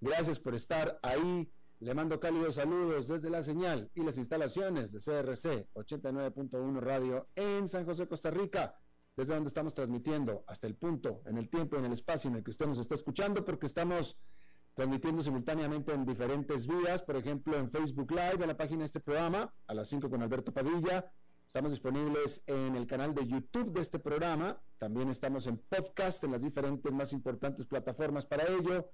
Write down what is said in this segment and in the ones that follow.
Gracias por estar ahí. Le mando cálidos saludos desde la señal y las instalaciones de CRC 89.1 Radio en San José, Costa Rica, desde donde estamos transmitiendo hasta el punto, en el tiempo, en el espacio en el que usted nos está escuchando, porque estamos transmitiendo simultáneamente en diferentes vías, por ejemplo en Facebook Live, en la página de este programa, a las 5 con Alberto Padilla. Estamos disponibles en el canal de YouTube de este programa. También estamos en podcast en las diferentes más importantes plataformas para ello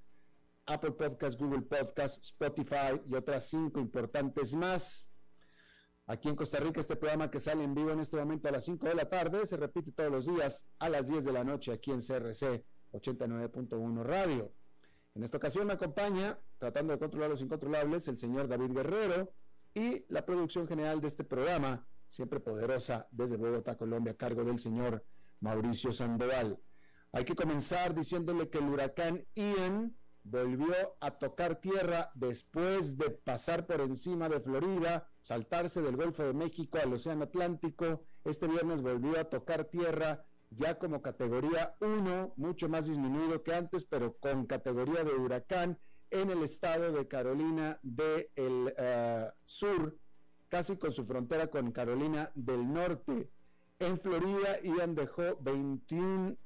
Apple Podcast, Google Podcast, Spotify y otras cinco importantes más. Aquí en Costa Rica, este programa que sale en vivo en este momento a las 5 de la tarde se repite todos los días a las 10 de la noche aquí en CRC 89.1 Radio. En esta ocasión me acompaña, tratando de controlar los incontrolables, el señor David Guerrero y la producción general de este programa, siempre poderosa desde Bogotá, Colombia, a cargo del señor Mauricio Sandoval. Hay que comenzar diciéndole que el huracán Ian volvió a tocar tierra después de pasar por encima de Florida, saltarse del Golfo de México al Océano Atlántico. Este viernes volvió a tocar tierra ya como categoría 1, mucho más disminuido que antes, pero con categoría de huracán en el estado de Carolina del eh, Sur, casi con su frontera con Carolina del Norte. En Florida, Ian dejó 21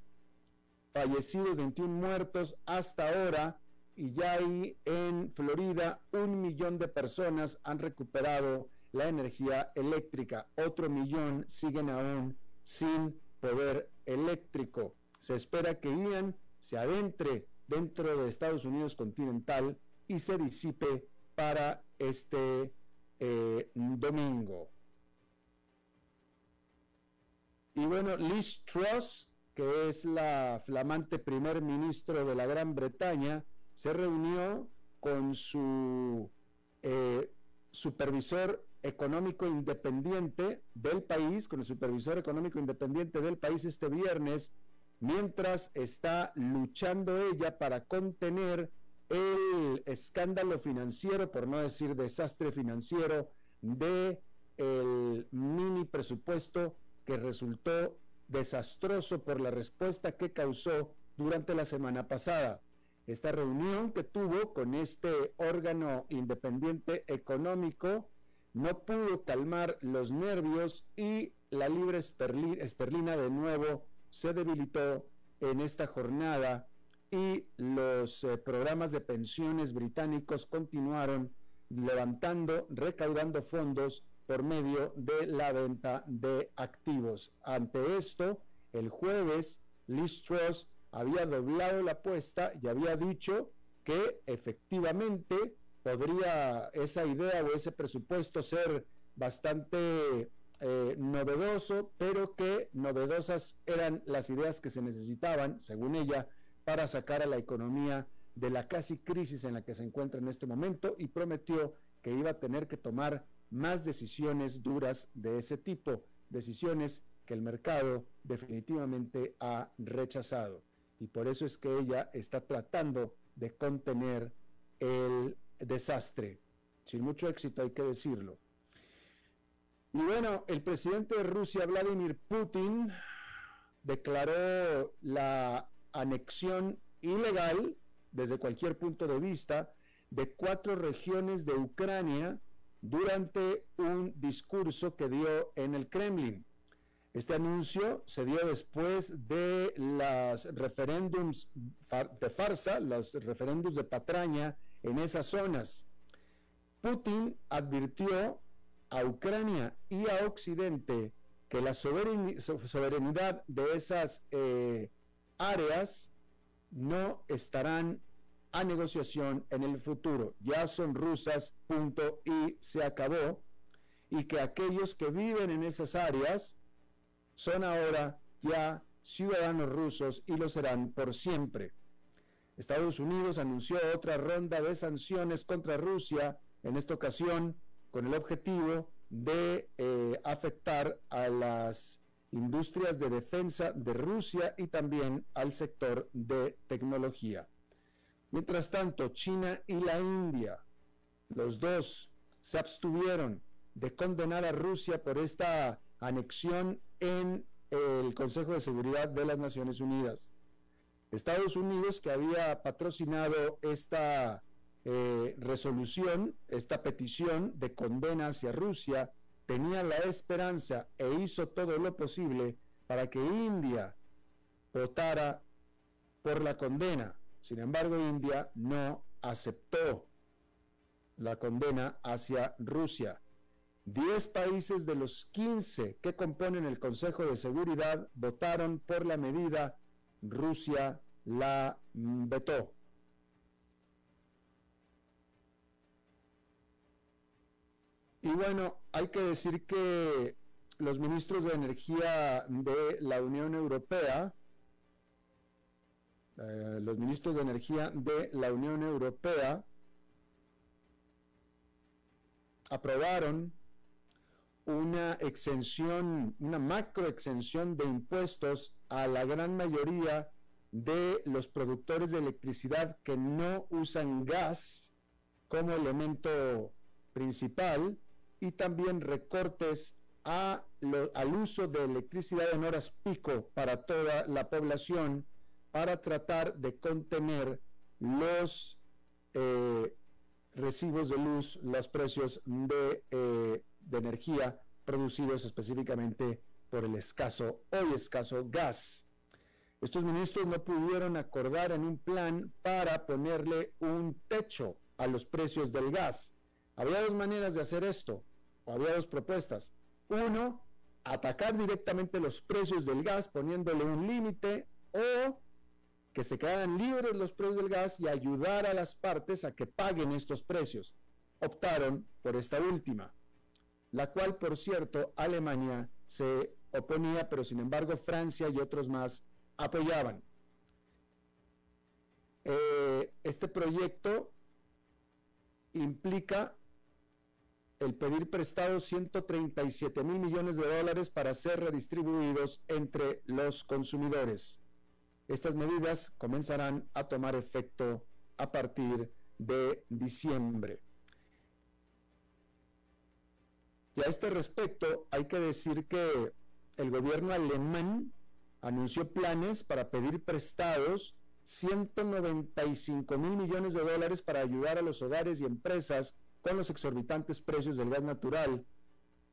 fallecidos, 21 muertos hasta ahora y ya ahí en Florida un millón de personas han recuperado la energía eléctrica, otro millón siguen aún sin poder eléctrico. Se espera que Ian se adentre dentro de Estados Unidos continental y se disipe para este eh, domingo. Y bueno, Liz Truss, que es la flamante primer ministro de la Gran Bretaña, se reunió con su eh, supervisor económico independiente del país, con el supervisor económico independiente del país este viernes, mientras está luchando ella para contener el escándalo financiero, por no decir desastre financiero, de el mini presupuesto que resultó desastroso por la respuesta que causó durante la semana pasada esta reunión que tuvo con este órgano independiente económico no pudo calmar los nervios y la libre esterlina de nuevo se debilitó en esta jornada y los eh, programas de pensiones británicos continuaron levantando, recaudando fondos por medio de la venta de activos. Ante esto, el jueves, Liz había doblado la apuesta y había dicho que efectivamente podría esa idea o ese presupuesto ser bastante eh, novedoso, pero que novedosas eran las ideas que se necesitaban, según ella, para sacar a la economía de la casi crisis en la que se encuentra en este momento y prometió que iba a tener que tomar más decisiones duras de ese tipo, decisiones que el mercado definitivamente ha rechazado y por eso es que ella está tratando de contener el desastre. Sin mucho éxito hay que decirlo. Y bueno, el presidente de Rusia, Vladimir Putin, declaró la anexión ilegal desde cualquier punto de vista de cuatro regiones de Ucrania durante un discurso que dio en el Kremlin. Este anuncio se dio después de los referéndums de farsa, los referéndums de patraña en esas zonas. Putin advirtió a Ucrania y a Occidente que la soberanidad de esas eh, áreas no estarán a negociación en el futuro. Ya son rusas, punto, y se acabó. Y que aquellos que viven en esas áreas son ahora ya ciudadanos rusos y lo serán por siempre. Estados Unidos anunció otra ronda de sanciones contra Rusia, en esta ocasión con el objetivo de eh, afectar a las industrias de defensa de Rusia y también al sector de tecnología. Mientras tanto, China y la India, los dos se abstuvieron de condenar a Rusia por esta anexión en el Consejo de Seguridad de las Naciones Unidas. Estados Unidos, que había patrocinado esta eh, resolución, esta petición de condena hacia Rusia, tenía la esperanza e hizo todo lo posible para que India votara por la condena. Sin embargo, India no aceptó la condena hacia Rusia. Diez países de los 15 que componen el Consejo de Seguridad votaron por la medida, Rusia la vetó. Y bueno, hay que decir que los ministros de energía de la Unión Europea eh, los ministros de Energía de la Unión Europea aprobaron una exención, una macro exención de impuestos a la gran mayoría de los productores de electricidad que no usan gas como elemento principal y también recortes al uso de electricidad en horas pico para toda la población para tratar de contener los eh, recibos de luz, los precios de, eh, de energía producidos específicamente por el escaso, hoy escaso gas. Estos ministros no pudieron acordar en un plan para ponerle un techo a los precios del gas. Había dos maneras de hacer esto, o había dos propuestas. Uno, atacar directamente los precios del gas poniéndole un límite o que se quedaran libres los precios del gas y ayudar a las partes a que paguen estos precios. Optaron por esta última, la cual, por cierto, Alemania se oponía, pero sin embargo Francia y otros más apoyaban. Eh, este proyecto implica el pedir prestado 137 mil millones de dólares para ser redistribuidos entre los consumidores. Estas medidas comenzarán a tomar efecto a partir de diciembre. Y a este respecto hay que decir que el gobierno alemán anunció planes para pedir prestados 195 mil millones de dólares para ayudar a los hogares y empresas con los exorbitantes precios del gas natural.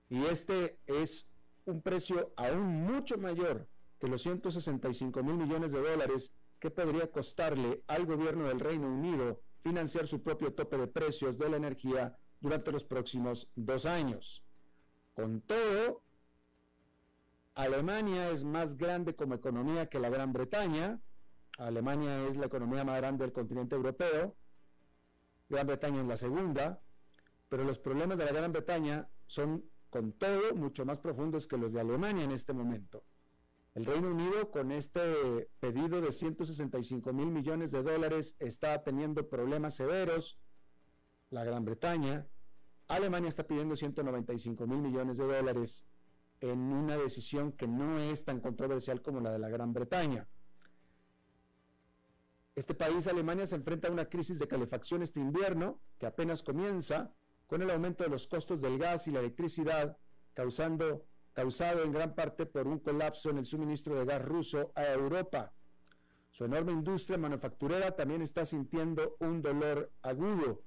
Y este es un precio aún mucho mayor que los 165 mil millones de dólares que podría costarle al gobierno del Reino Unido financiar su propio tope de precios de la energía durante los próximos dos años. Con todo, Alemania es más grande como economía que la Gran Bretaña. Alemania es la economía más grande del continente europeo. Gran Bretaña es la segunda. Pero los problemas de la Gran Bretaña son, con todo, mucho más profundos que los de Alemania en este momento. El Reino Unido, con este pedido de 165 mil millones de dólares, está teniendo problemas severos. La Gran Bretaña, Alemania está pidiendo 195 mil millones de dólares en una decisión que no es tan controversial como la de la Gran Bretaña. Este país, Alemania, se enfrenta a una crisis de calefacción este invierno que apenas comienza con el aumento de los costos del gas y la electricidad, causando causado en gran parte por un colapso en el suministro de gas ruso a Europa. Su enorme industria manufacturera también está sintiendo un dolor agudo.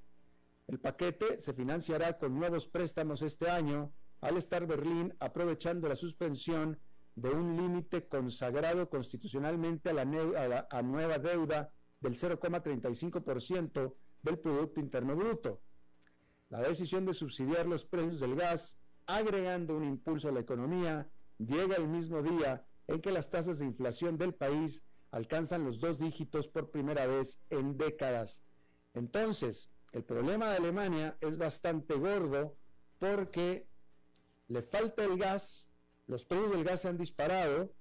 El paquete se financiará con nuevos préstamos este año, al estar Berlín aprovechando la suspensión de un límite consagrado constitucionalmente a la, nueva deuda del 0,35% del Producto Interno Bruto. La decisión de subsidiar los precios del gas, agregando un impulso a la economía, llega el mismo día en que las tasas de inflación del país alcanzan los dos dígitos por primera vez en décadas. Entonces, el problema de Alemania es bastante gordo porque le falta el gas, los precios del gas se han disparado,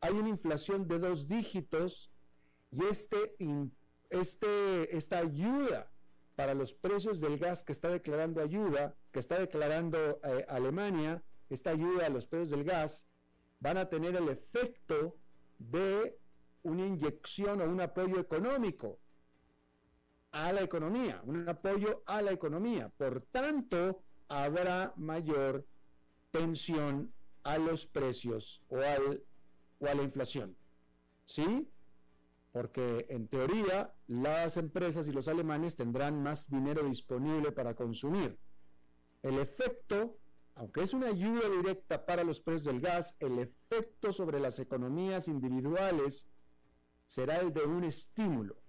hay una inflación de dos dígitos y este, este, esta ayuda para los precios del gas que está declarando ayuda, que está declarando eh, Alemania, esta ayuda a los precios del gas, van a tener el efecto de una inyección o un apoyo económico a la economía, un apoyo a la economía. Por tanto, habrá mayor tensión a los precios o, al, o a la inflación. ¿Sí? Porque en teoría las empresas y los alemanes tendrán más dinero disponible para consumir. El efecto, aunque es una ayuda directa para los precios del gas, el efecto sobre las economías individuales será el de un estímulo.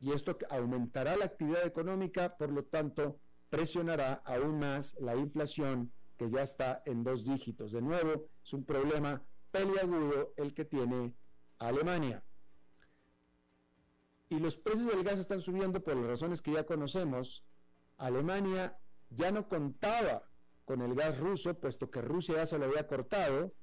Y esto aumentará la actividad económica, por lo tanto, presionará aún más la inflación que ya está en dos dígitos. De nuevo, es un problema peliagudo el que tiene Alemania. Y los precios del gas están subiendo por las razones que ya conocemos. Alemania ya no contaba con el gas ruso, puesto que Rusia ya se lo había cortado,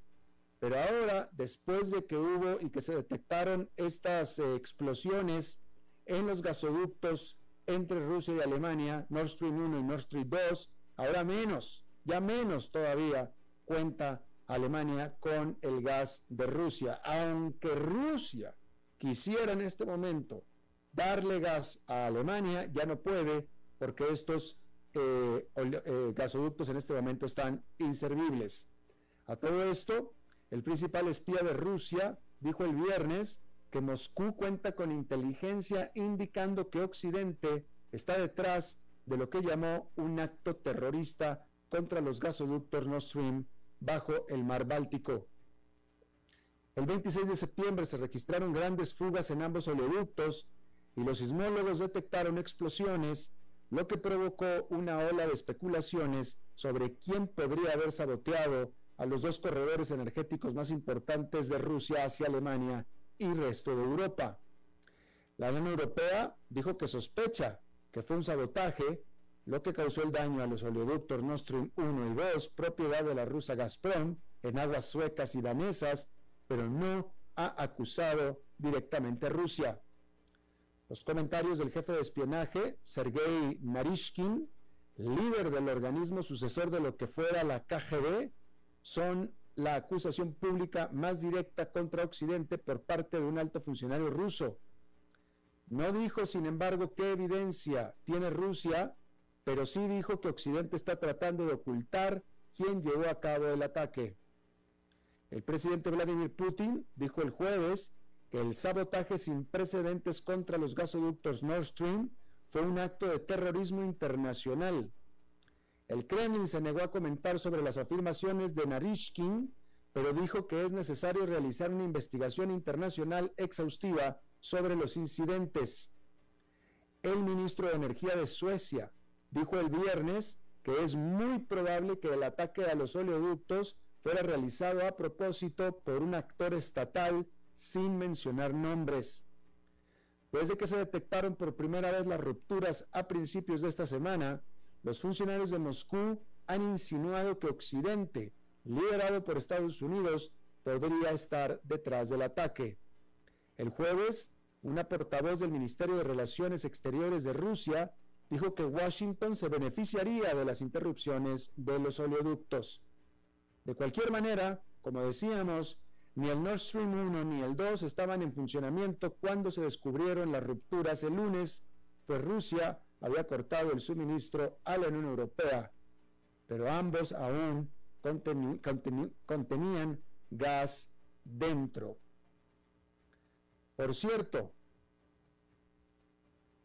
pero ahora, después de que hubo y que se detectaron estas eh, explosiones en los gasoductos entre Rusia y Alemania, Nord Stream 1 y Nord Stream 2, ahora menos, ya menos todavía cuenta Alemania con el gas de Rusia. Aunque Rusia quisiera en este momento darle gas a Alemania, ya no puede porque estos eh, eh, gasoductos en este momento están inservibles. A todo esto, el principal espía de Rusia dijo el viernes que Moscú cuenta con inteligencia indicando que Occidente está detrás de lo que llamó un acto terrorista contra los gasoductos Nord Stream bajo el mar Báltico. El 26 de septiembre se registraron grandes fugas en ambos oleoductos y los sismólogos detectaron explosiones, lo que provocó una ola de especulaciones sobre quién podría haber saboteado a los dos corredores energéticos más importantes de Rusia hacia Alemania y resto de Europa. La Unión Europea dijo que sospecha que fue un sabotaje lo que causó el daño a los oleoductos Nord Stream 1 y 2, propiedad de la rusa Gazprom, en aguas suecas y danesas, pero no ha acusado directamente a Rusia. Los comentarios del jefe de espionaje, Sergei Narishkin, líder del organismo sucesor de lo que fuera la KGB, son la acusación pública más directa contra Occidente por parte de un alto funcionario ruso. No dijo, sin embargo, qué evidencia tiene Rusia, pero sí dijo que Occidente está tratando de ocultar quién llevó a cabo el ataque. El presidente Vladimir Putin dijo el jueves que el sabotaje sin precedentes contra los gasoductos Nord Stream fue un acto de terrorismo internacional el Kremlin se negó a comentar sobre las afirmaciones de Narishkin, pero dijo que es necesario realizar una investigación internacional exhaustiva sobre los incidentes. El ministro de Energía de Suecia dijo el viernes que es muy probable que el ataque a los oleoductos fuera realizado a propósito por un actor estatal sin mencionar nombres. Desde que se detectaron por primera vez las rupturas a principios de esta semana, los funcionarios de Moscú han insinuado que Occidente, liderado por Estados Unidos, podría estar detrás del ataque. El jueves, una portavoz del Ministerio de Relaciones Exteriores de Rusia dijo que Washington se beneficiaría de las interrupciones de los oleoductos. De cualquier manera, como decíamos, ni el Nord Stream 1 ni el 2 estaban en funcionamiento cuando se descubrieron las rupturas el lunes, pues Rusia había cortado el suministro a la Unión Europea, pero ambos aún contenían gas dentro. Por cierto,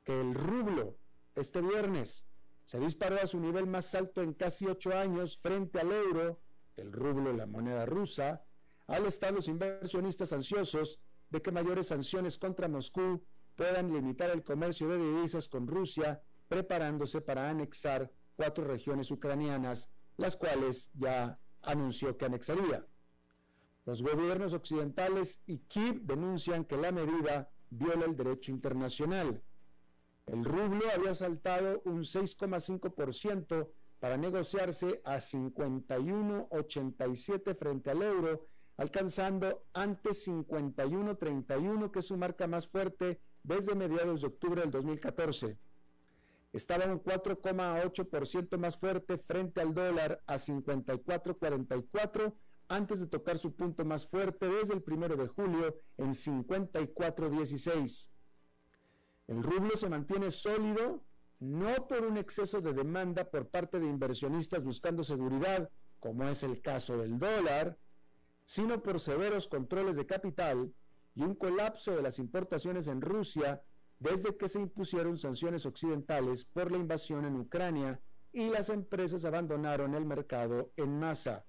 que el rublo este viernes se disparó a su nivel más alto en casi ocho años frente al euro, el rublo, la moneda rusa, al estar los inversionistas ansiosos de que mayores sanciones contra Moscú puedan limitar el comercio de divisas con Rusia, preparándose para anexar cuatro regiones ucranianas, las cuales ya anunció que anexaría. Los gobiernos occidentales y Kiev denuncian que la medida viola el derecho internacional. El rublo había saltado un 6,5% para negociarse a 51,87 frente al euro, alcanzando antes 51,31, que es su marca más fuerte desde mediados de octubre del 2014. Estaba un 4,8% más fuerte frente al dólar a 54,44 antes de tocar su punto más fuerte desde el primero de julio en 54,16. El rublo se mantiene sólido no por un exceso de demanda por parte de inversionistas buscando seguridad, como es el caso del dólar, sino por severos controles de capital y un colapso de las importaciones en Rusia desde que se impusieron sanciones occidentales por la invasión en Ucrania y las empresas abandonaron el mercado en masa.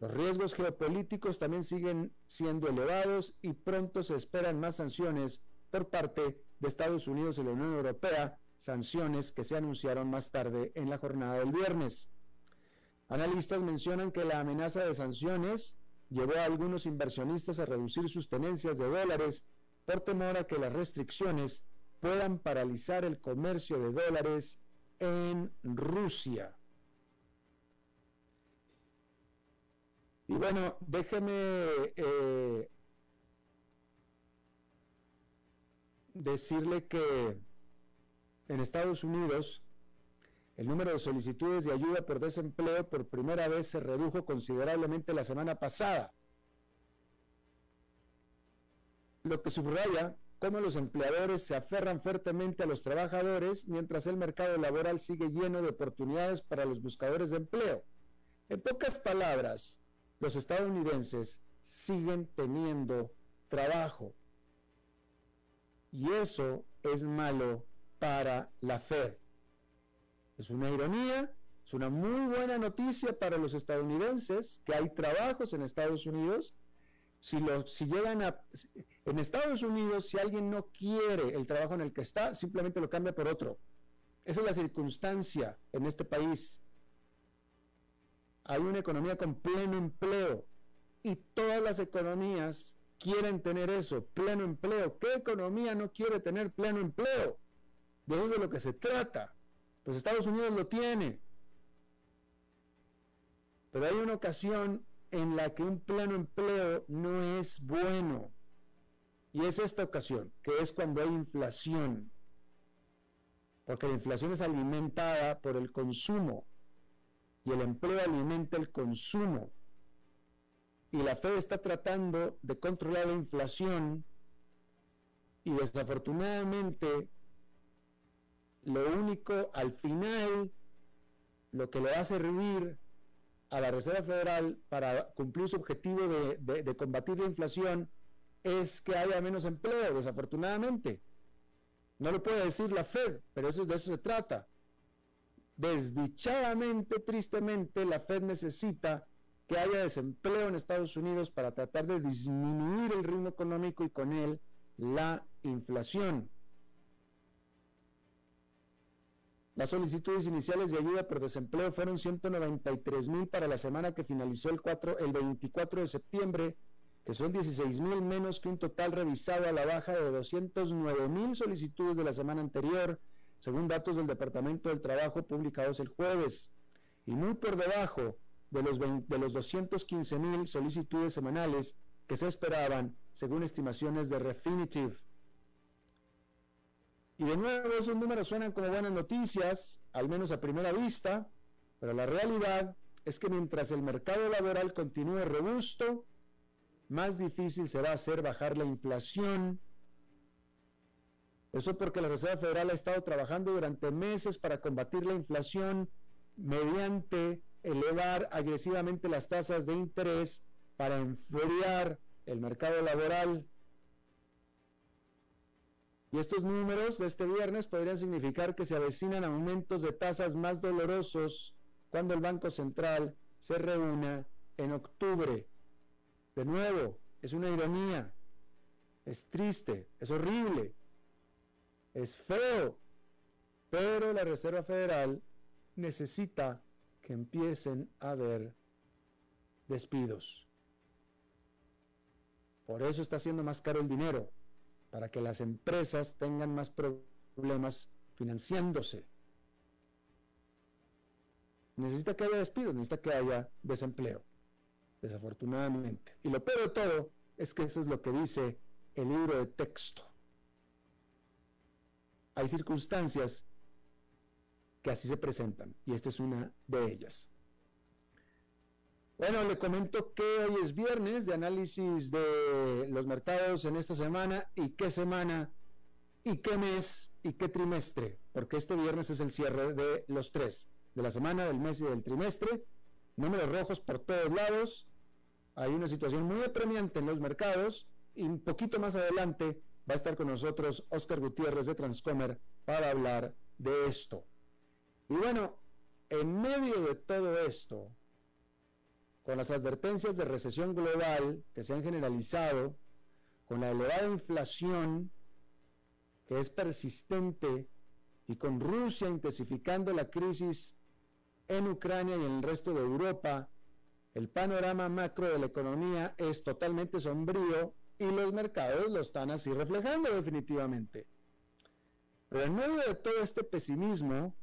Los riesgos geopolíticos también siguen siendo elevados y pronto se esperan más sanciones por parte de Estados Unidos y la Unión Europea, sanciones que se anunciaron más tarde en la jornada del viernes. Analistas mencionan que la amenaza de sanciones llevó a algunos inversionistas a reducir sus tenencias de dólares por temor a que las restricciones puedan paralizar el comercio de dólares en Rusia. Y bueno, déjeme eh, decirle que en Estados Unidos el número de solicitudes de ayuda por desempleo por primera vez se redujo considerablemente la semana pasada, lo que subraya cómo los empleadores se aferran fuertemente a los trabajadores mientras el mercado laboral sigue lleno de oportunidades para los buscadores de empleo. En pocas palabras, los estadounidenses siguen teniendo trabajo. Y eso es malo para la Fed. Es una ironía, es una muy buena noticia para los estadounidenses que hay trabajos en Estados Unidos. Si, lo, si llegan a... En Estados Unidos, si alguien no quiere el trabajo en el que está, simplemente lo cambia por otro. Esa es la circunstancia en este país. Hay una economía con pleno empleo y todas las economías quieren tener eso, pleno empleo. ¿Qué economía no quiere tener pleno empleo? De eso es de lo que se trata. Pues Estados Unidos lo tiene. Pero hay una ocasión en la que un pleno empleo no es bueno. Y es esta ocasión, que es cuando hay inflación. Porque la inflación es alimentada por el consumo. Y el empleo alimenta el consumo y la Fed está tratando de controlar la inflación y desafortunadamente lo único al final lo que le va a servir a la Reserva Federal para cumplir su objetivo de, combatir la inflación es que haya menos empleo, desafortunadamente. No lo puede decir la Fed, pero eso, de eso se trata. Desdichadamente, tristemente, la Fed necesita que haya desempleo en Estados Unidos para tratar de disminuir el ritmo económico y con él la inflación. Las solicitudes iniciales de ayuda por desempleo fueron 193 mil para la semana que finalizó el, 4, el 24 de septiembre, que son 16 mil menos que un total revisado a la baja de 209 mil solicitudes de la semana anterior, según datos del Departamento del Trabajo publicados el jueves, y muy por debajo de los, de los 215 mil solicitudes semanales que se esperaban según estimaciones de Refinitiv. Y de nuevo esos números suenan como buenas noticias, al menos a primera vista, pero la realidad es que mientras el mercado laboral continúe robusto, más difícil será hacer bajar la inflación. Eso porque la Reserva Federal ha estado trabajando durante meses para combatir la inflación mediante elevar agresivamente las tasas de interés para enfriar el mercado laboral Y estos números de este viernes podrían significar que se avecinan aumentos de tasas más dolorosos cuando el Banco Central se reúna en octubre. De nuevo, es una ironía, es triste, es horrible, es feo, pero la Reserva Federal necesita que empiecen a haber despidos. Por eso está haciendo más caro el dinero, para que las empresas tengan más problemas financiándose. Necesita que haya despidos, necesita que haya desempleo, desafortunadamente. Y lo peor de todo es que eso es lo que dice el libro de texto. Hay circunstancias que así se presentan y esta es una de ellas. Bueno, le comento que hoy es viernes de análisis de los mercados en esta semana y qué semana y qué mes y qué trimestre, porque este viernes es el cierre de los tres, de la semana, del mes y del trimestre. Números rojos por todos lados. Hay una situación muy apremiante en los mercados y un poquito más adelante va a estar con nosotros Oscar Gutiérrez de Transcomer para hablar de esto. Y bueno, en medio de todo esto, con las advertencias de recesión global que se han generalizado, con la elevada inflación que es persistente y con Rusia intensificando la crisis en Ucrania y en el resto de Europa, el panorama macro de la economía es totalmente sombrío y los mercados lo están así reflejando definitivamente. Pero en medio de todo este pesimismo,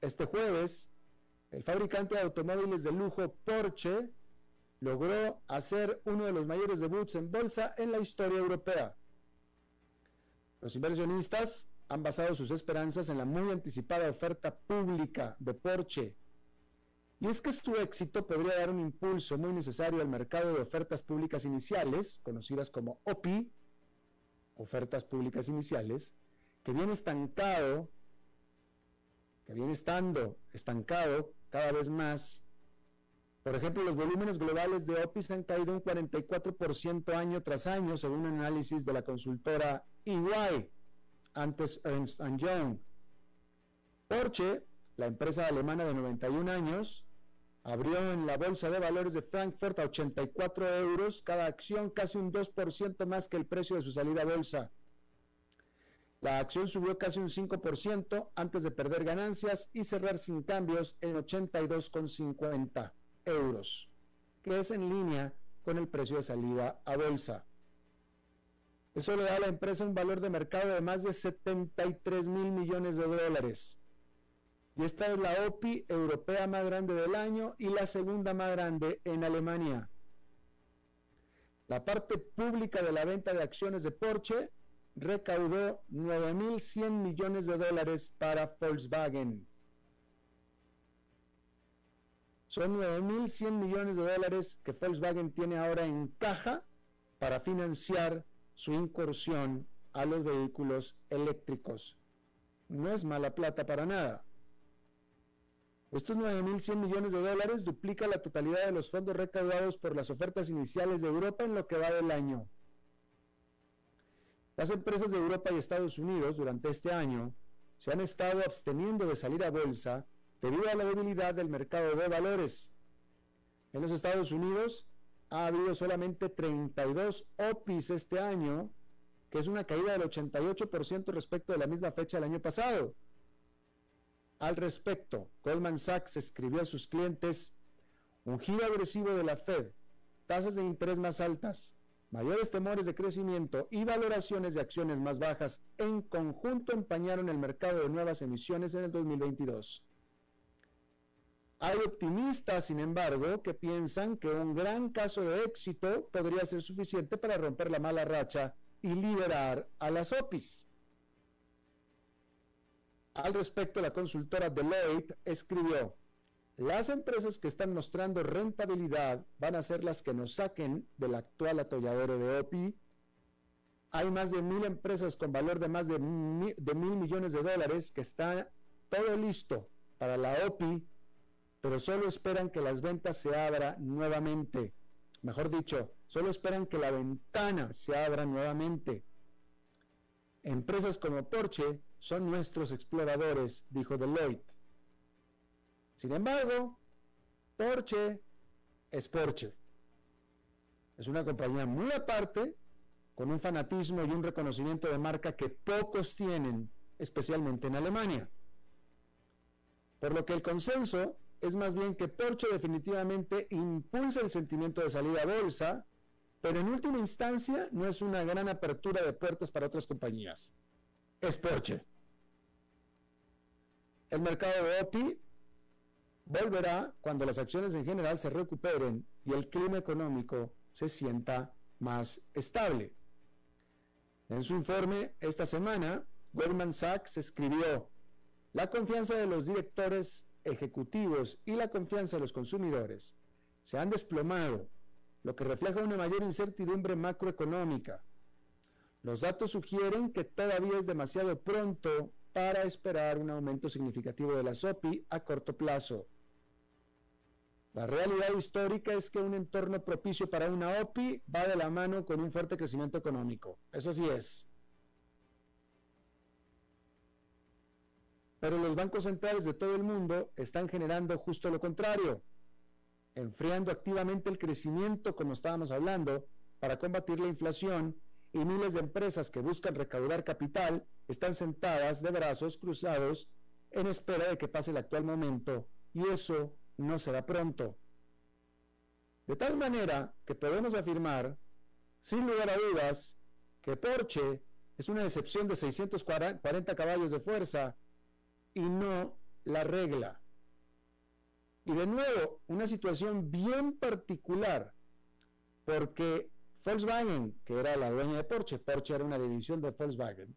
este jueves el fabricante de automóviles de lujo Porsche logró hacer uno de los mayores debuts en bolsa en la historia europea. Los inversionistas han basado sus esperanzas en la muy anticipada oferta pública de Porsche. Y es que su éxito podría dar un impulso muy necesario al mercado de ofertas públicas iniciales, conocidas como OPI, ofertas públicas iniciales, que viene estancado que viene estando estancado cada vez más. Por ejemplo, los volúmenes globales de OPIS han caído un 44% año tras año, según un análisis de la consultora EY, antes Ernst Young. Porsche, la empresa alemana de 91 años, abrió en la bolsa de valores de Frankfurt a 84 euros cada acción, casi un 2% más que el precio de su salida a bolsa. La acción subió casi un 5% antes de perder ganancias y cerrar sin cambios en 82,50 euros, que es en línea con el precio de salida a bolsa. Eso le da a la empresa un valor de mercado de más de 73 mil millones de dólares. Y esta es la OPI europea más grande del año y la segunda más grande en Alemania. La parte pública de la venta de acciones de Porsche recaudó 9.100 millones de dólares para Volkswagen. Son 9.100 millones de dólares que Volkswagen tiene ahora en caja para financiar su incursión a los vehículos eléctricos. No es mala plata para nada. Estos 9.100 millones de dólares duplica la totalidad de los fondos recaudados por las ofertas iniciales de Europa en lo que va del año. Las empresas de Europa y Estados Unidos durante este año se han estado absteniendo de salir a bolsa debido a la debilidad del mercado de valores. En los Estados Unidos ha habido solamente 32 OPIs este año, que es una caída del 88% respecto de la misma fecha del año pasado. Al respecto, Goldman Sachs escribió a sus clientes un giro agresivo de la Fed, tasas de interés más altas, Mayores temores de crecimiento y valoraciones de acciones más bajas en conjunto empañaron el mercado de nuevas emisiones en el 2022. Hay optimistas, sin embargo, que piensan que un gran caso de éxito podría ser suficiente para romper la mala racha y liberar a las OPIs. Al respecto, la consultora Deloitte escribió, las empresas que están mostrando rentabilidad van a ser las que nos saquen del actual atolladero de OPI. Hay más de mil empresas con valor de más de mil, millones de dólares que están todo listo para la OPI, pero solo esperan que las ventas se abran nuevamente. Mejor dicho, solo esperan que la ventana se abra nuevamente. Empresas como Porsche son nuestros exploradores, dijo Deloitte. Sin embargo, Porsche es Porsche. Es una compañía muy aparte, con un fanatismo y un reconocimiento de marca que pocos tienen, especialmente en Alemania. Por lo que el consenso es más bien que Porsche definitivamente impulsa el sentimiento de salida a bolsa, pero en última instancia no es una gran apertura de puertas para otras compañías. Es Porsche. El mercado de OPI volverá cuando las acciones en general se recuperen y el clima económico se sienta más estable. En su informe esta semana, Goldman Sachs escribió, la confianza de los directores ejecutivos y la confianza de los consumidores se han desplomado, lo que refleja una mayor incertidumbre macroeconómica. Los datos sugieren que todavía es demasiado pronto para esperar un aumento significativo de la SOPI a corto plazo. La realidad histórica es que un entorno propicio para una OPI va de la mano con un fuerte crecimiento económico. Eso sí es. Pero los bancos centrales de todo el mundo están generando justo lo contrario, enfriando activamente el crecimiento, como estábamos hablando, para combatir la inflación y miles de empresas que buscan recaudar capital están sentadas de brazos cruzados en espera de que pase el actual momento y eso no será pronto. De tal manera que podemos afirmar, sin lugar a dudas, que Porsche es una excepción de 640 caballos de fuerza y no la regla. Y de nuevo, una situación bien particular, porque Volkswagen, que era la dueña de Porsche, Porsche era una división de Volkswagen,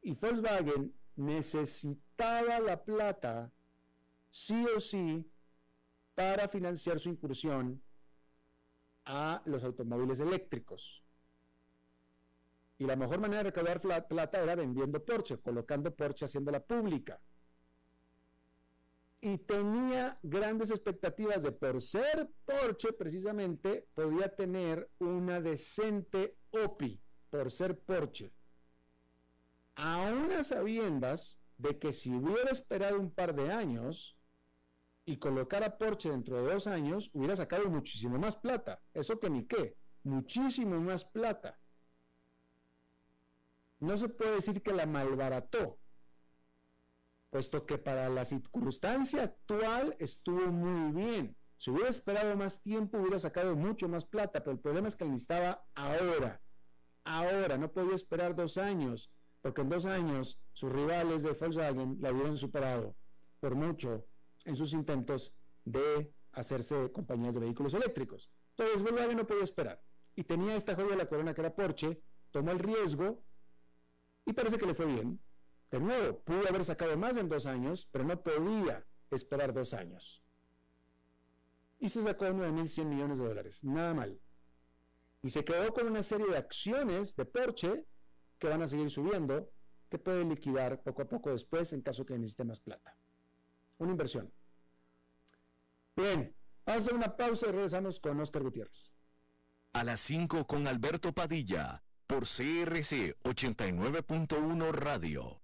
y Volkswagen necesitaba la plata sí o sí para financiar su incursión a los automóviles eléctricos. Y la mejor manera de recaudar plata era vendiendo Porsche, colocando Porsche haciéndola pública y tenía grandes expectativas de por ser Porsche precisamente podía tener una decente OPI por ser Porsche. A sabiendas de que si hubiera esperado un par de años y colocara Porsche dentro de dos años, hubiera sacado muchísimo más plata. Eso que ni qué, muchísimo más plata. No se puede decir que la malbarató, puesto que para la circunstancia actual estuvo muy bien. Si hubiera esperado más tiempo, hubiera sacado mucho más plata, pero el problema es que necesitaba ahora. Ahora, no podía esperar dos años, porque en dos años sus rivales de Volkswagen la hubieran superado por mucho en sus intentos de hacerse compañías de vehículos eléctricos. Entonces Volkswagen no podía esperar. Y tenía esta joya de la corona que era Porsche, tomó el riesgo y parece que le fue bien. De nuevo, pudo haber sacado más en dos años, pero no podía esperar dos años. Y se sacó 9.100 millones de dólares, nada mal. Y se quedó con una serie de acciones de Porsche que van a seguir subiendo, que puede liquidar poco a poco después en caso que necesite más plata. Una inversión. Bien, vamos una pausa y regresamos con Oscar Gutiérrez. A las 5 con Alberto Padilla, por CRC 89.1 Radio.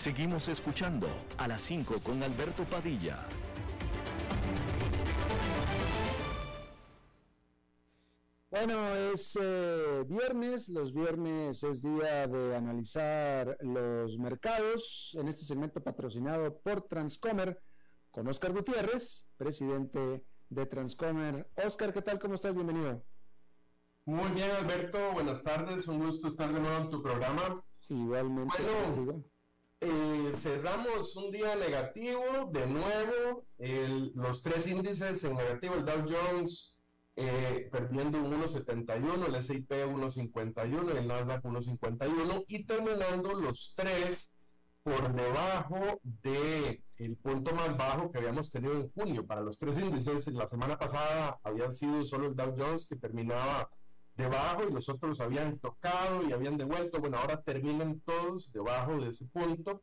Seguimos escuchando a las 5 con Alberto Padilla. Bueno, es eh, viernes, los viernes es día de analizar los mercados en este segmento patrocinado por Transcomer con Oscar Gutiérrez, presidente de Transcomer. Oscar, ¿qué tal? ¿Cómo estás? Bienvenido. Muy bien, Alberto, buenas tardes, un gusto estar de nuevo en tu programa. igualmente. Bueno, eh, cerramos un día negativo, de nuevo, los tres índices en negativo, el Dow Jones eh, perdiendo un 1.71, el S&P 1.51, el Nasdaq 1.51 y terminando los tres por debajo de el punto más bajo que habíamos tenido en junio. Para los tres índices, la semana pasada habían sido solo el Dow Jones que terminaba debajo y los otros habían tocado y habían devuelto. Bueno, ahora terminan todos debajo de ese punto.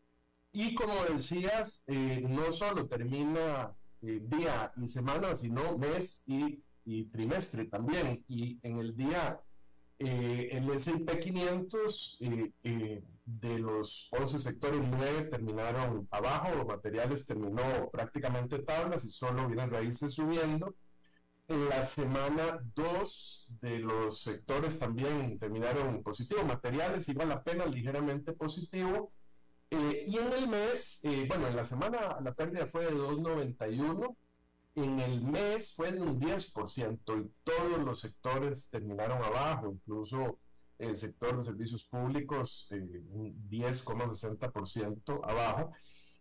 Y como decías, eh, no solo termina eh, día y semana, sino mes y y trimestre también. Y en el día, eh, el S&P 500 eh, eh, de los 11 sectores, 9 terminaron abajo, materiales terminó prácticamente tablas y solo bienes raíces subiendo. En la semana 2 de los sectores también terminaron positivo, materiales igual la pena, ligeramente positivo. y en el mes, bueno, en la semana la pérdida fue de 291 en el mes fue de un 10% y todos los sectores terminaron abajo, incluso el sector de servicios públicos eh, un 10,60% abajo.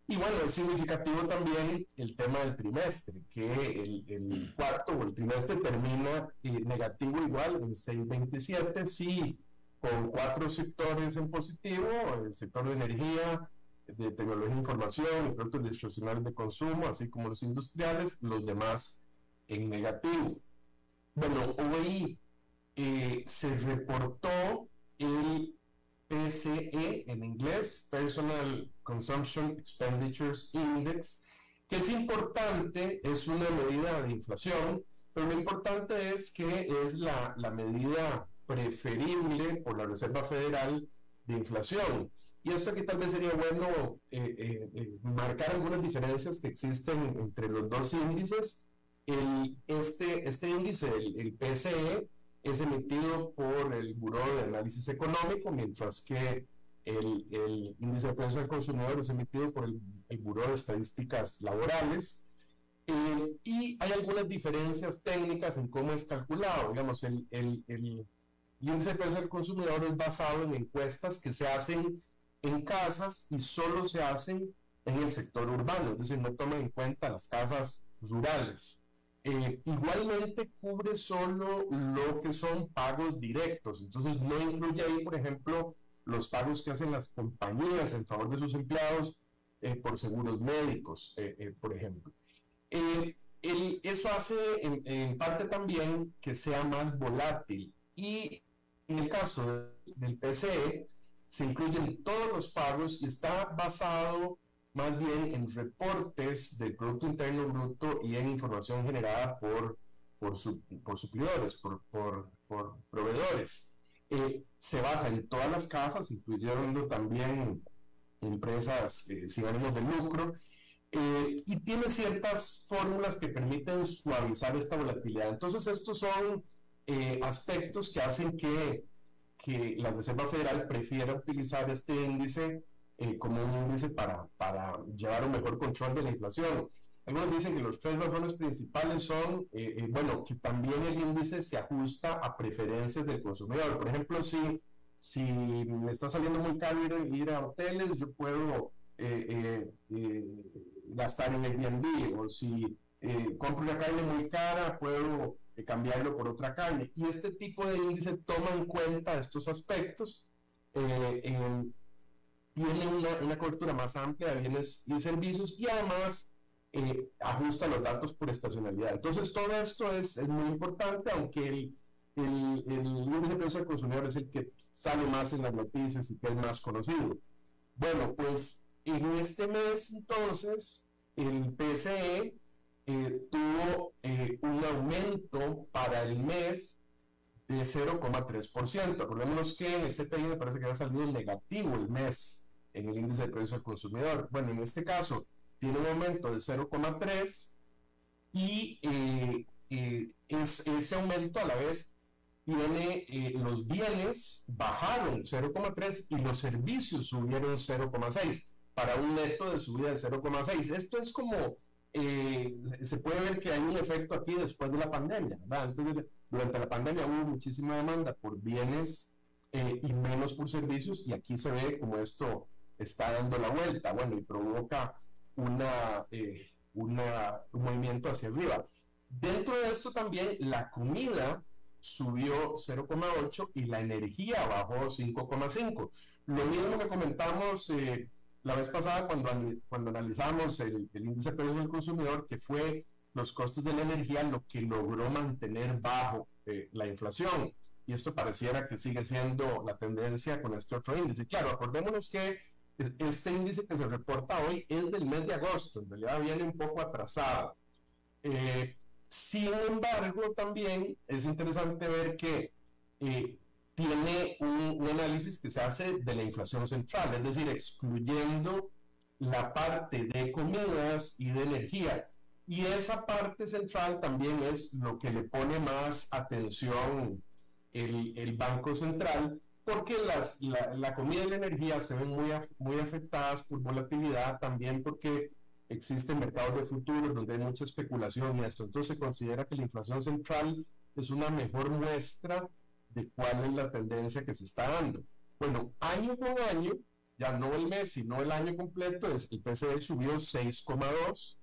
Y bueno, es significativo también el tema del trimestre, que el, cuarto o el trimestre termina eh, negativo igual en 6,27, sí, con cuatro sectores en positivo, el sector de energía, de tecnología de información y productos discrecionales de consumo, así como los industriales, los demás en negativo. Bueno, hoy eh, se reportó el PCE en inglés, Personal Consumption Expenditures Index, que es importante, es una medida de inflación, pero lo importante es que es la, la medida preferible por la Reserva Federal de inflación. Y esto aquí tal vez sería bueno eh, eh, eh, marcar algunas diferencias que existen entre los dos índices. El, este, este índice, el, PCE, es emitido por el Buró de Análisis Económico, mientras que el, el índice de precios del consumidor es emitido por el, el Buró de Estadísticas Laborales. y hay algunas diferencias técnicas en cómo es calculado. Digamos, el, el, el índice de precios del consumidor es basado en encuestas que se hacen en casas y solo se hacen en el sector urbano, es decir, no toman en cuenta las casas rurales. Eh, igualmente cubre solo lo que son pagos directos, entonces no incluye ahí, por ejemplo, los pagos que hacen las compañías en favor de sus empleados eh, por seguros médicos, eh, por ejemplo. eso hace en, en, parte también que sea más volátil y en el caso del PCE, se incluyen todos los pagos y está basado más bien en reportes del Producto Interno Bruto y en información generada por, por, por suplidores, por, por, por proveedores. Eh, se basa en todas las casas, incluyendo también empresas eh, sin ánimos de lucro, eh, y tiene ciertas fórmulas que permiten suavizar esta volatilidad. Entonces, estos son aspectos que hacen que que la Reserva Federal prefiera utilizar este índice eh, como un índice para, para llevar un mejor control de la inflación. Algunos dicen que los tres razones principales son, eh, eh, bueno, que también el índice se ajusta a preferencias del consumidor. Por ejemplo, si, si me está saliendo muy caro ir, a hoteles, yo puedo gastar en Airbnb, o si compro una carne muy cara, puedo cambiarlo por otra carne. Y este tipo de índice toma en cuenta estos aspectos, eh, tiene una, una, cobertura más amplia de bienes y servicios y además eh, ajusta los datos por estacionalidad. Entonces todo esto es, es muy importante, aunque el, el, el índice de precios al consumidor es el que sale más en las noticias y que es más conocido. Bueno, pues en este mes entonces el PCE eh, tuvo eh, un aumento para el mes de 0,3%. Recordémonos que en el CPI me parece que había salido negativo el mes en el índice de precios al consumidor. Bueno, en este caso tiene un aumento de 0,3 y eh, es, ese aumento a la vez tiene los bienes bajaron 0,3 y los servicios subieron 0,6 para un neto de subida de 0,6. Esto es como eh, se puede ver que hay un efecto aquí después de la pandemia. Entonces, durante la pandemia hubo muchísima demanda por bienes eh, y menos por servicios y aquí se ve como esto está dando la vuelta, bueno, y provoca una, eh, una, un movimiento hacia arriba. Dentro de esto también la comida subió 0,8 y la energía bajó 5,5. Lo mismo que comentamos eh, la vez pasada cuando, cuando analizamos el, índice de precios del consumidor, que fue los costos de la energía lo que logró mantener bajo eh, la inflación. Y esto pareciera que sigue siendo la tendencia con este otro índice. Claro, acordémonos que este índice que se reporta hoy es del mes de agosto, en realidad viene un poco atrasado. Eh, sin embargo, también es interesante ver que eh, tiene un, análisis que se hace de la inflación central, es decir, excluyendo la parte de comidas y de energía. Y esa parte central también es lo que le pone más atención el, el Banco Central, porque las, la, la, comida y la energía se ven muy, muy afectadas por volatilidad, también porque existen mercados de futuros donde hay mucha especulación y esto. Entonces se considera que la inflación central es una mejor muestra de cuál es la tendencia que se está dando. Bueno, año con año, ya no el mes, sino el año completo, el PCE subió 6,2.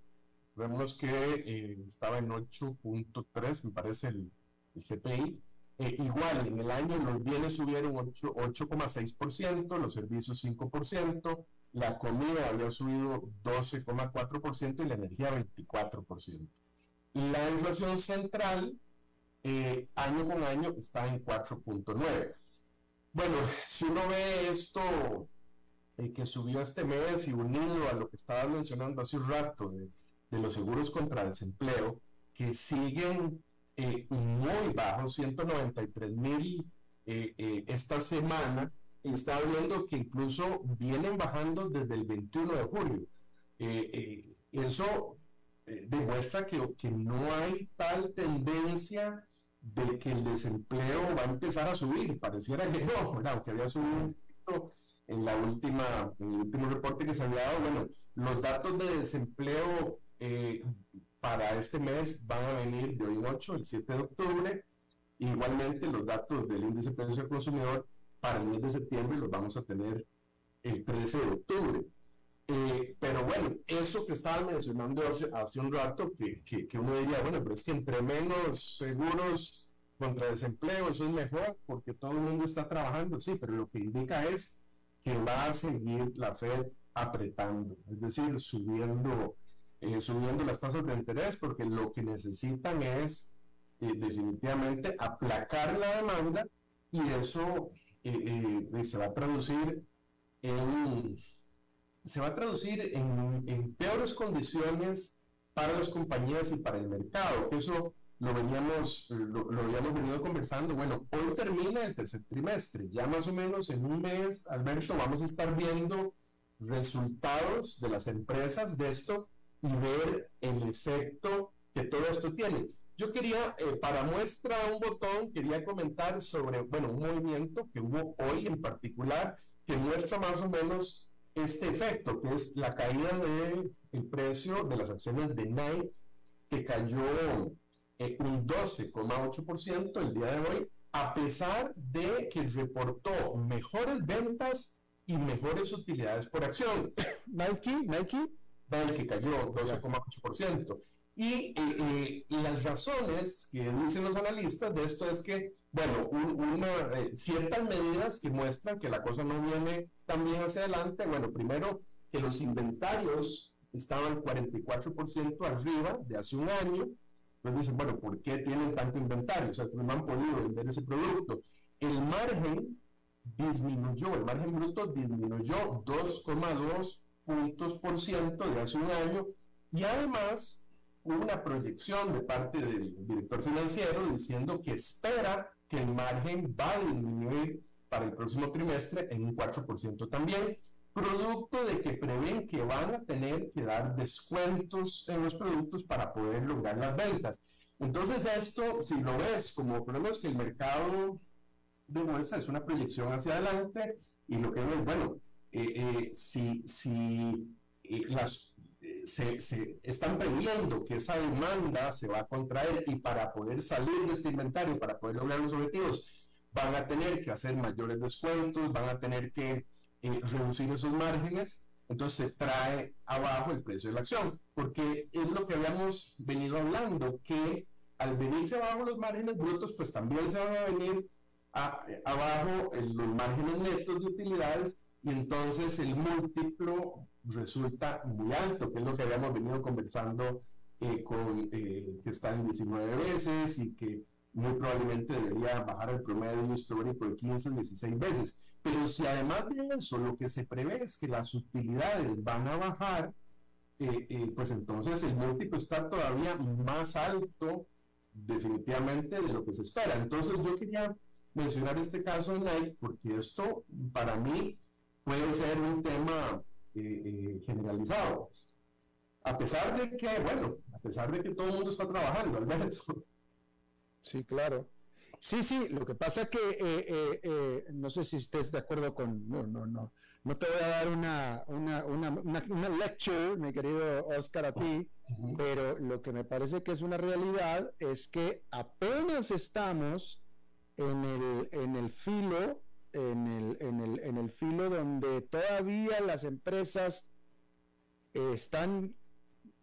Vemos que eh, estaba en 8.3, me parece el, CPI. Eh, igual, en el año los bienes subieron 8,6%, los servicios 5%, la comida había subido 12,4% y la energía 24%. La inflación central eh, año con año está en 4.9. Bueno, si uno ve esto eh, que subió este mes y unido a lo que estaba mencionando hace un rato de, los seguros contra desempleo, que siguen eh, muy bajos, 193 mil esta semana, y está viendo que incluso vienen bajando desde el 21 de julio. eso demuestra que, que no hay tal tendencia de que el desempleo va a empezar a subir. Pareciera que no, aunque había subido un poquito en, la última, en el último reporte que se había dado. Bueno, los datos de desempleo eh, para este mes van a venir de hoy en 8, el 7 de octubre. Igualmente, los datos del índice de precios del consumidor para el mes de septiembre los vamos a tener el 13 de octubre. Eh, pero bueno, eso que estaba mencionando hace, hace un rato, que, que, uno diría, bueno, pero es que entre menos seguros contra desempleo, eso es mejor porque todo el mundo está trabajando, sí, pero lo que indica es que va a seguir la Fed apretando, es decir, subiendo, eh, subiendo las tasas de interés, porque lo que necesitan es eh, definitivamente aplacar la demanda y eso se va a traducir en se va a traducir en, peores condiciones para las compañías y para el mercado, eso lo veníamos, lo, habíamos venido conversando. Bueno, hoy termina el tercer trimestre, ya más o menos en un mes, Alberto, vamos a estar viendo resultados de las empresas de esto y ver el efecto que todo esto tiene. Yo quería, eh, para muestra un botón, quería comentar sobre, bueno, un movimiento que hubo hoy en particular, que muestra más o menos este efecto, que es la caída del el precio de las acciones de Nike, que cayó eh, un 12,8% el día de hoy, a pesar de que reportó mejores ventas y mejores utilidades por acción. Nike, Nike, Nike cayó 12,8%. Y eh, eh, las razones que dicen los analistas de esto es que, bueno, una, eh, ciertas medidas que muestran que la cosa no viene tan bien hacia adelante. Bueno, primero, que los inventarios estaban 44% arriba de hace un año. Entonces dicen, bueno, ¿por qué tienen tanto inventario? O sea, no han podido vender ese producto. El margen disminuyó, el margen bruto disminuyó 2,2 puntos por ciento de hace un año y además una proyección de parte del director financiero diciendo que espera que el margen va a disminuir para el próximo trimestre en un 4% también, producto de que prevén que van a tener que dar descuentos en los productos para poder lograr las ventas. Entonces esto, si lo ves como es que el mercado de bolsa es una proyección hacia adelante y lo que es, bueno, eh, eh, si, si eh, las, se, se, están previendo que esa demanda se va a contraer y para poder salir de este inventario, para poder lograr los objetivos, van a tener que hacer mayores descuentos, van a tener que reducir esos márgenes, entonces se trae abajo el precio de la acción, porque es lo que habíamos venido hablando, que al venirse abajo los márgenes brutos, pues también se van a venir abajo los márgenes netos de utilidades y entonces el múltiplo resulta muy alto, que es lo que habíamos venido conversando eh, con eh, que está en 19 veces y que muy probablemente debería bajar el promedio histórico de 15, 16 veces. Pero si además de eso lo que se prevé es que las utilidades van a bajar, eh, pues entonces el múltiplo está todavía más alto definitivamente de lo que se espera. Entonces yo quería mencionar este caso Nike porque esto para mí puede ser un tema eh, eh, generalizado. A pesar de que, bueno, a pesar de que todo el mundo está trabajando, Alberto. Sí, claro. Sí, sí, lo que pasa que eh, no sé si estés de acuerdo con, no, no, no, no te voy a dar una, una, una, una, lecture, mi querido Oscar, a ti, pero lo que me parece que es una realidad es que apenas estamos en el, en el filo, en el, en, el, en el filo donde todavía las empresas están,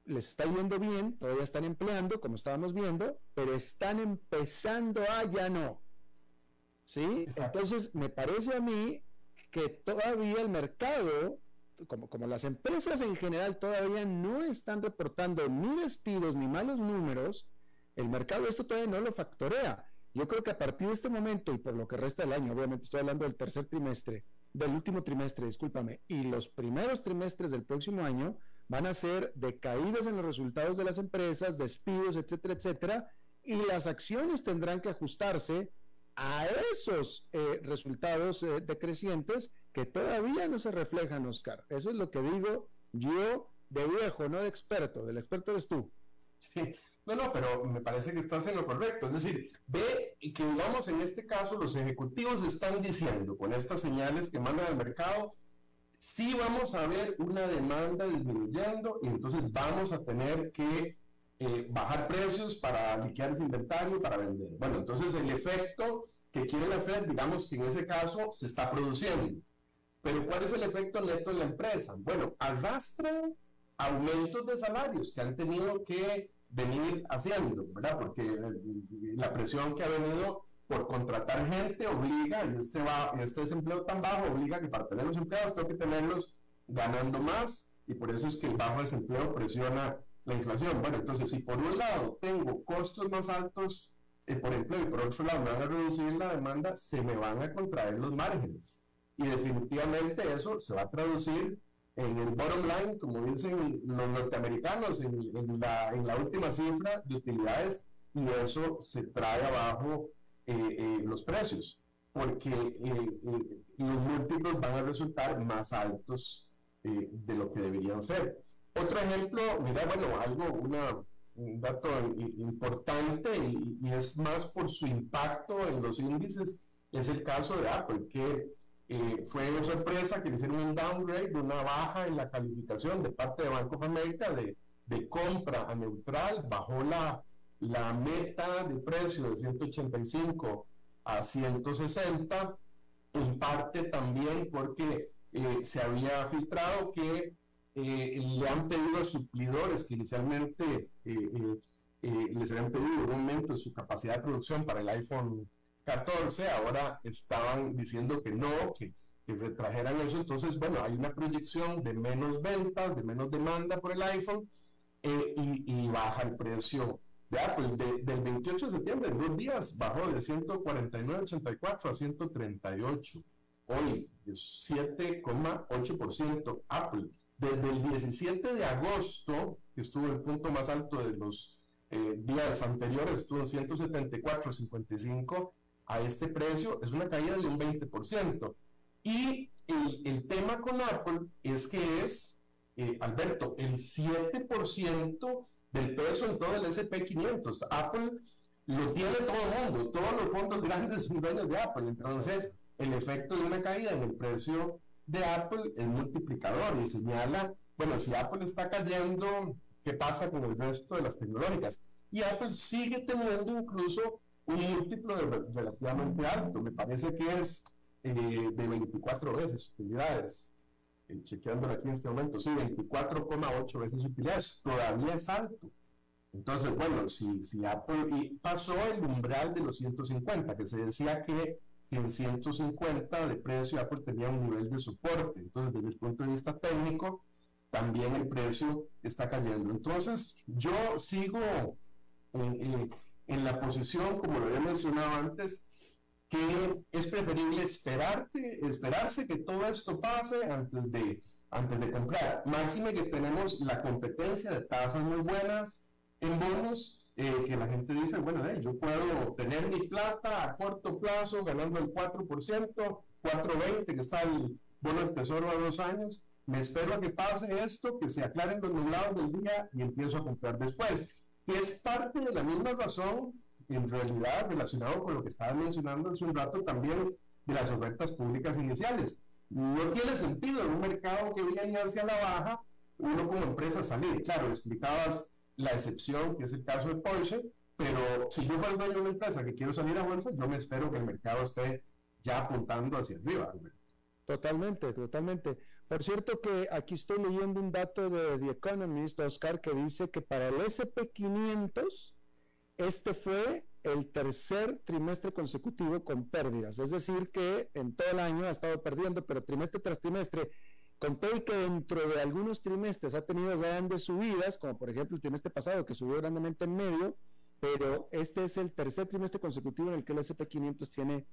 les está yendo bien, todavía están empleando, como estábamos viendo, pero están empezando a ya no. ¿Sí? Entonces, me parece a mí que todavía el mercado, como, como las empresas en general todavía no están reportando ni despidos ni malos números, el mercado esto todavía no lo factorea. Yo creo que a partir de este momento y por lo que resta del año, obviamente estoy hablando del tercer trimestre, del último trimestre, discúlpame, y los primeros trimestres del próximo año van a ser de caídas en los resultados de las empresas, despidos, etcétera, etcétera, y las acciones tendrán que ajustarse a esos eh, resultados eh, decrecientes que todavía no se reflejan, Oscar. Eso es lo que digo yo de viejo, no de experto. Del experto eres tú. Sí, no, no, pero me parece que estás en lo correcto. Es decir, ve que, digamos, en este caso los ejecutivos están diciendo con estas señales que mandan al mercado, sí vamos a ver una demanda disminuyendo y entonces vamos a tener que eh, bajar precios para liquidar ese inventario, para vender. Bueno, entonces el efecto que quiere la Fed, digamos que en ese caso se está produciendo. Pero ¿cuál es el efecto neto en la empresa? Bueno, arrastran aumentos de salarios que han tenido que venir haciendo, ¿verdad? Porque eh, la presión que ha venido por contratar gente obliga, y este, va, este desempleo tan bajo obliga que para tener los empleados tengo que tenerlos ganando más, y por eso es que el bajo desempleo presiona la inflación. Bueno, entonces si por un lado tengo costos más altos eh, por empleo y por otro lado me van a reducir la demanda, se me van a contraer los márgenes. Y definitivamente eso se va a traducir en el bottom line, como dicen los norteamericanos, en, la, en la, última cifra de utilidades, y eso se trae abajo eh, eh, los precios, porque eh, los múltiplos van a resultar más altos de lo que deberían ser. Otro ejemplo, mira, bueno, algo, una, un dato importante y, y es más por su impacto en los índices, es el caso de Apple, que eh, fue sorpresa que le hicieron un downgrade, una baja en la calificación de parte de Banco of de, de compra a neutral, bajó la, la meta de precio de 185 a 160, en parte también porque eh, se había filtrado que eh, le han pedido a suplidores que inicialmente les habían pedido un aumento de su capacidad de producción para el iPhone 14, ahora estaban diciendo que no, que, retrajeran eso. Entonces, bueno, hay una proyección de menos ventas, de menos demanda por el iPhone eh, y, baja el precio de Apple. del 28 de septiembre, en dos días, bajó de 149.84 a 138. Hoy, 7,8% Apple. Desde el 17 de agosto, que estuvo el punto más alto de los eh, días anteriores, estuvo en 174.55, a este precio es una caída de un 20%. Y el, el tema con Apple es que es, eh, Alberto, el 7% del peso en todo el SP500. Apple lo tiene todo el mundo, todos los fondos grandes son dueños de Apple. Entonces, el efecto de una caída en el precio de Apple es multiplicador y señala, bueno, si Apple está cayendo, ¿qué pasa con el resto de las tecnológicas? Y Apple sigue teniendo incluso un múltiplo relativamente alto, me parece que es eh, de 24 veces utilidades. Eh, chequeándolo aquí en este momento, sí, 24,8 veces utilidades, todavía es alto. Entonces, bueno, si, si Apple y pasó el umbral de los 150, que se decía que en 150 de precio Apple tenía un nivel de soporte. Entonces, desde el punto de vista técnico, también el precio está cayendo. Entonces, yo sigo en, en la posición, como lo había mencionado antes, que es preferible esperarte, esperarse que todo esto pase antes de, antes de comprar. Máxime que tenemos la competencia de tasas muy buenas en bonos, eh, que la gente dice, bueno, yo puedo tener mi plata a corto plazo ganando el 4%, 4.20 que está el bono del tesoro a dos años, me espero a que pase esto, que se aclaren los nublados del día y empiezo a comprar después. Que es parte de la misma razón en realidad relacionado con lo que estaba mencionando hace un rato también de las ofertas públicas iniciales. No tiene sentido en un mercado que viene hacia la baja, uno como empresa salir. Claro, explicabas la excepción, que es el caso de Porsche, pero si yo fuera dueño una empresa que quiero salir a bolsa, yo me espero que el mercado esté ya apuntando hacia arriba. Totalmente, totalmente. Por cierto que aquí estoy leyendo un dato de The Economist, Oscar, que dice que para el SP500 este fue el tercer trimestre consecutivo con pérdidas, es decir, que en todo el año ha estado perdiendo, pero trimestre tras trimestre, con todo y que dentro de algunos trimestres ha tenido grandes subidas, como por ejemplo el trimestre pasado que subió grandemente en medio, pero este es el tercer trimestre consecutivo en el que el SP500 tiene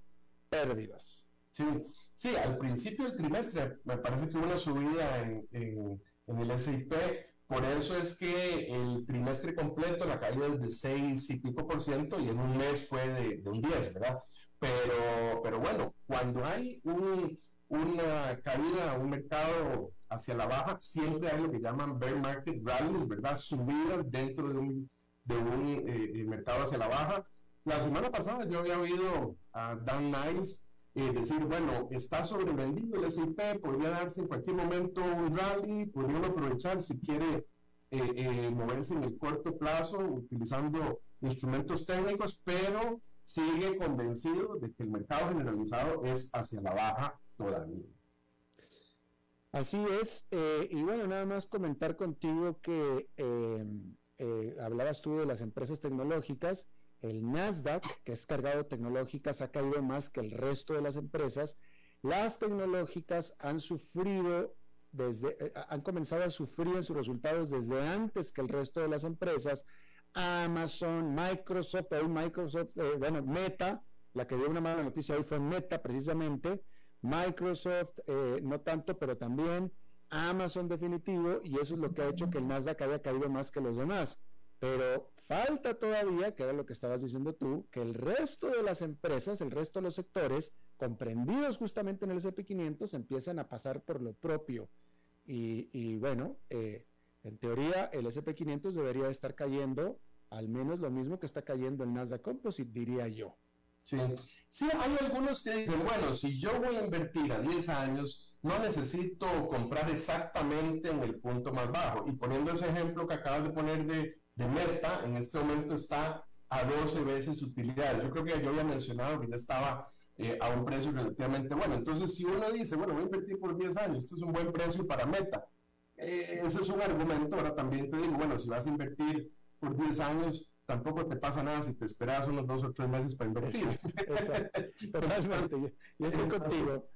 pérdidas. Sí, sí, al principio del trimestre me parece que hubo una subida en, en, en el SIP, por eso es que el trimestre completo la caída es de 6 y pico por ciento y en un mes fue de, un 10, ¿verdad? Pero, pero bueno, cuando hay una caída, un mercado hacia la baja, siempre hay lo que llaman bear market rallies, ¿verdad? Subidas dentro de un, de un eh, eh, mercado hacia la baja. La semana pasada yo había oído a Dan Niles eh, decir, bueno, está sobrevendido el SIP, podría darse en cualquier momento un rally, podría aprovechar si quiere eh, eh, moverse en el corto plazo utilizando instrumentos técnicos, pero sigue convencido de que el mercado generalizado es hacia la baja todavía. Así es, y bueno, nada más comentar contigo que hablabas tú de las empresas tecnológicas, el Nasdaq, que es cargado de tecnológicas, ha caído más que el resto de las empresas. Las tecnológicas han sufrido desde, eh, han comenzado a sufrir en sus resultados desde antes que el resto de las empresas. Amazon, Microsoft, hoy Microsoft, eh, bueno, Meta, la que dio una mala noticia hoy fue Meta precisamente, Microsoft, eh, no tanto, pero también Amazon definitivo, y eso es lo que ha hecho que el Nasdaq haya caído más que los demás. Pero falta todavía, que era lo que estabas diciendo tú, que el resto de las empresas, el resto de los sectores, comprendidos justamente en el SP500, empiezan a pasar por lo propio. Y, bueno, eh, en teoría el SP500 debería estar cayendo al menos lo mismo que está cayendo el Nasdaq Composite, diría yo. Sí. sí, hay algunos que dicen, bueno, si yo voy a invertir a 10 años, no necesito comprar exactamente en el punto más bajo. Y poniendo ese ejemplo que acabas de poner de de Meta en este momento está a 12 veces utilidad. Yo creo que yo había mencionado que ya estaba eh, a un precio relativamente bueno. Entonces, si uno dice, bueno, voy a invertir por 10 años, este es un buen precio para Meta, eh, ese es un argumento. Ahora también te digo, bueno, si vas a invertir por 10 años, tampoco te pasa nada si te esperas unos dos o tres meses para invertir. Exacto, totalmente. Yo estoy contigo.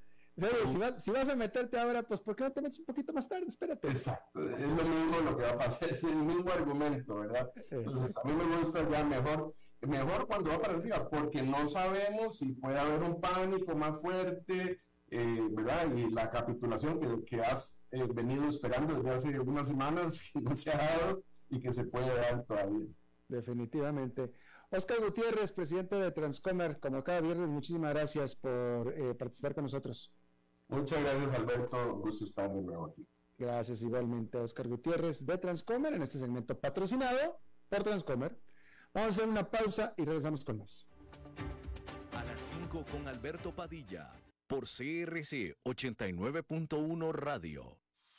Si, vas, a meterte ahora, pues ¿por qué no te metes un poquito más tarde? Espérate. Exacto, es lo mismo lo que va a pasar, es el mismo argumento, ¿verdad? Entonces, a mí me gusta ya mejor, mejor cuando va para arriba, porque no sabemos si puede haber un pánico más fuerte, eh, ¿verdad? Y la capitulación que, que has eh, venido esperando desde hace algunas semanas, que no se ha dado y que se puede dar todavía. Definitivamente. Oscar Gutiérrez, presidente de Transcomer, como cada viernes, muchísimas gracias por eh, participar con nosotros. Muchas gracias, Alberto. Gusto estar de nuevo aquí. Gracias igualmente a Oscar Gutiérrez de Transcomer en este segmento patrocinado por Transcomer. Vamos a hacer una pausa y regresamos con más. A las 5 con Alberto Padilla por CRC 89.1 Radio.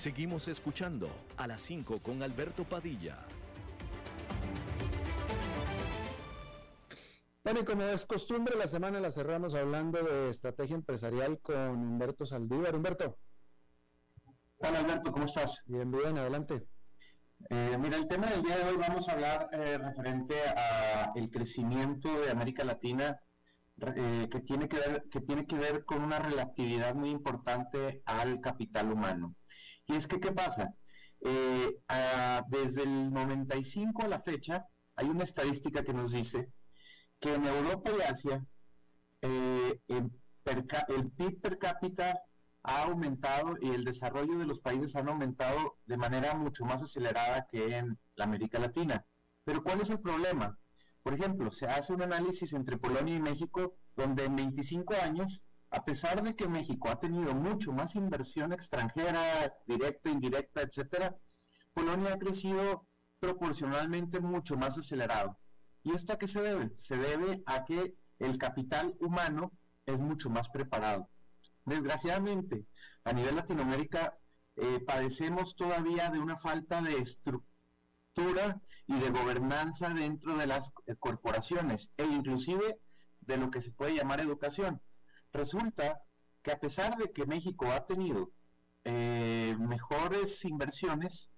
Seguimos escuchando a las 5 con Alberto Padilla. Bueno, y como es costumbre, la semana la cerramos hablando de estrategia empresarial con Humberto Saldívar. Humberto. Hola Alberto, ¿cómo estás? Bien, bien, adelante. Eh, mira, el tema del día de hoy vamos a hablar eh, referente a el crecimiento de América Latina eh, que, tiene que, ver, que tiene que ver con una relatividad muy importante al capital humano. Y es que, ¿qué pasa? Eh, desde el 95 a la fecha, hay una estadística que nos dice que en Europa y Asia eh, el, PIB per cápita ha aumentado y el desarrollo de los países han aumentado de manera mucho más acelerada que en la América Latina. Pero ¿cuál es el problema? Por ejemplo, se hace un análisis entre Polonia y México donde en 25 años a pesar de que México ha tenido mucho más inversión extranjera, directa, indirecta, etcétera, Polonia ha crecido proporcionalmente mucho más acelerado. ¿Y esto a qué se debe? Se debe a que el capital humano es mucho más preparado. Desgraciadamente, a nivel Latinoamérica eh, padecemos todavía de una falta de estructura y de gobernanza dentro de las eh, corporaciones e inclusive de lo que se puede llamar educación. Resulta que a pesar de que México ha tenido eh, mejores inversiones,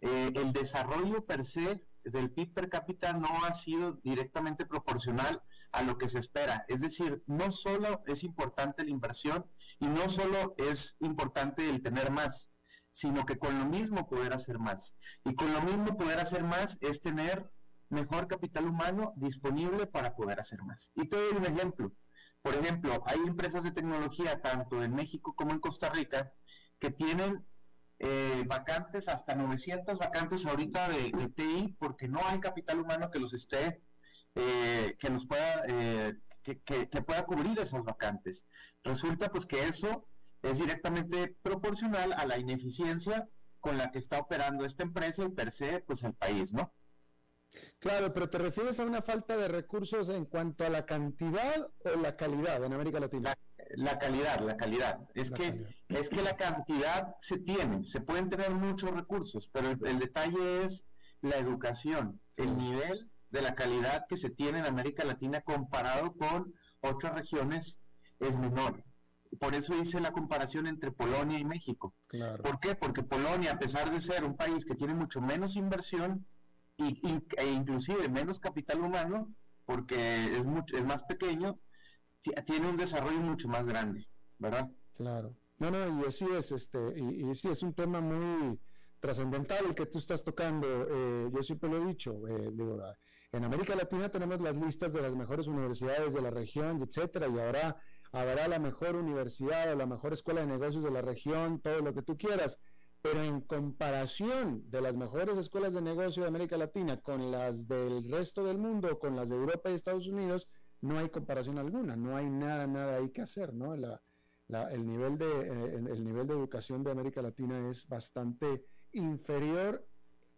eh, el desarrollo per se del PIB per cápita no ha sido directamente proporcional a lo que se espera. Es decir, no solo es importante la inversión y no solo es importante el tener más, sino que con lo mismo poder hacer más. Y con lo mismo poder hacer más es tener mejor capital humano disponible para poder hacer más. Y te doy un ejemplo. Por ejemplo, hay empresas de tecnología, tanto en México como en Costa Rica, que tienen eh, vacantes, hasta 900 vacantes ahorita de, TI, porque no hay capital humano que los esté, eh, que nos pueda, eh, que, que, pueda cubrir esas vacantes. Resulta pues que eso es directamente proporcional a la ineficiencia con la que está operando esta empresa y per se pues el país, ¿no? Claro, pero ¿te refieres a una falta de recursos en cuanto a la cantidad o la calidad en América Latina? La, calidad, la calidad. Es que es que la cantidad se tiene, se pueden tener muchos recursos, pero el, detalle es la educación, el nivel de la calidad que se tiene en América Latina comparado con otras regiones es menor. por eso hice la comparación entre Polonia y México. Claro. ¿Por qué? Porque Polonia, a pesar de ser un país que tiene mucho menos inversión y, e inclusive menos capital humano, porque es, mucho, es más pequeño, ti- tiene un desarrollo mucho más grande, ¿verdad? Claro. No, no, y así es, este, y, sí, es un tema muy trascendental el que tú estás tocando. eh, yo siempre lo he dicho, eh, digo, en América Latina tenemos las listas de las mejores universidades de la región, etcétera, y ahora habrá la mejor universidad o la mejor escuela de negocios de la región, todo lo que tú quieras. Pero en comparación de las mejores escuelas de negocio de América Latina con las del resto del mundo, con las de Europa y Estados Unidos, no hay comparación alguna, no hay nada, nada ahí que hacer, ¿no? La, la- el, nivel de, eh, el nivel de educación de América Latina es bastante inferior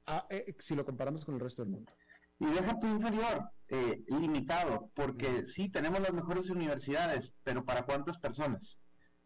a, eh, si lo comparamos con el resto del mundo. Y deja tu inferior, eh, limitado, porque sí, tenemos las mejores universidades, pero ¿para cuántas personas?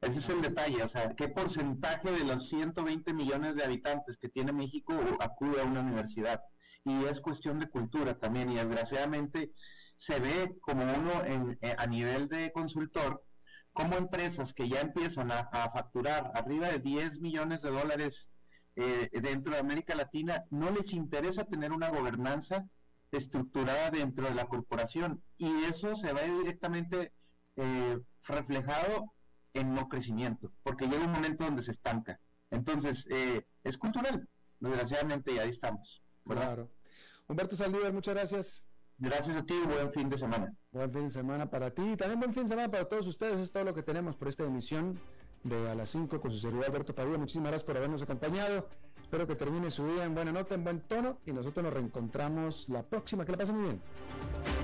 Ese es el detalle, o sea, ¿qué porcentaje de los 120 millones de habitantes que tiene México acude a una universidad? Y es cuestión de cultura también, y desgraciadamente se ve como uno en- eh, a nivel de consultor, como empresas que ya empiezan a, facturar arriba de 10 millones de dólares eh, dentro de América Latina, no les interesa tener una gobernanza estructurada dentro de la corporación y eso se ve directamente eh, reflejado en no crecimiento, porque llega un momento donde se estanca. Entonces, eh, es cultural, desgraciadamente y ahí estamos. ¿verdad? Claro. Humberto Saldívar, muchas gracias. Gracias a ti y buen fin de semana. Buen fin de semana para ti y también buen fin de semana para todos ustedes. Es todo lo que tenemos por esta emisión de A las 5 con su servidor Alberto Padilla. Muchísimas gracias por habernos acompañado. Espero que termine su día en buena nota, en buen tono y nosotros nos reencontramos la próxima. Que la pasen muy bien.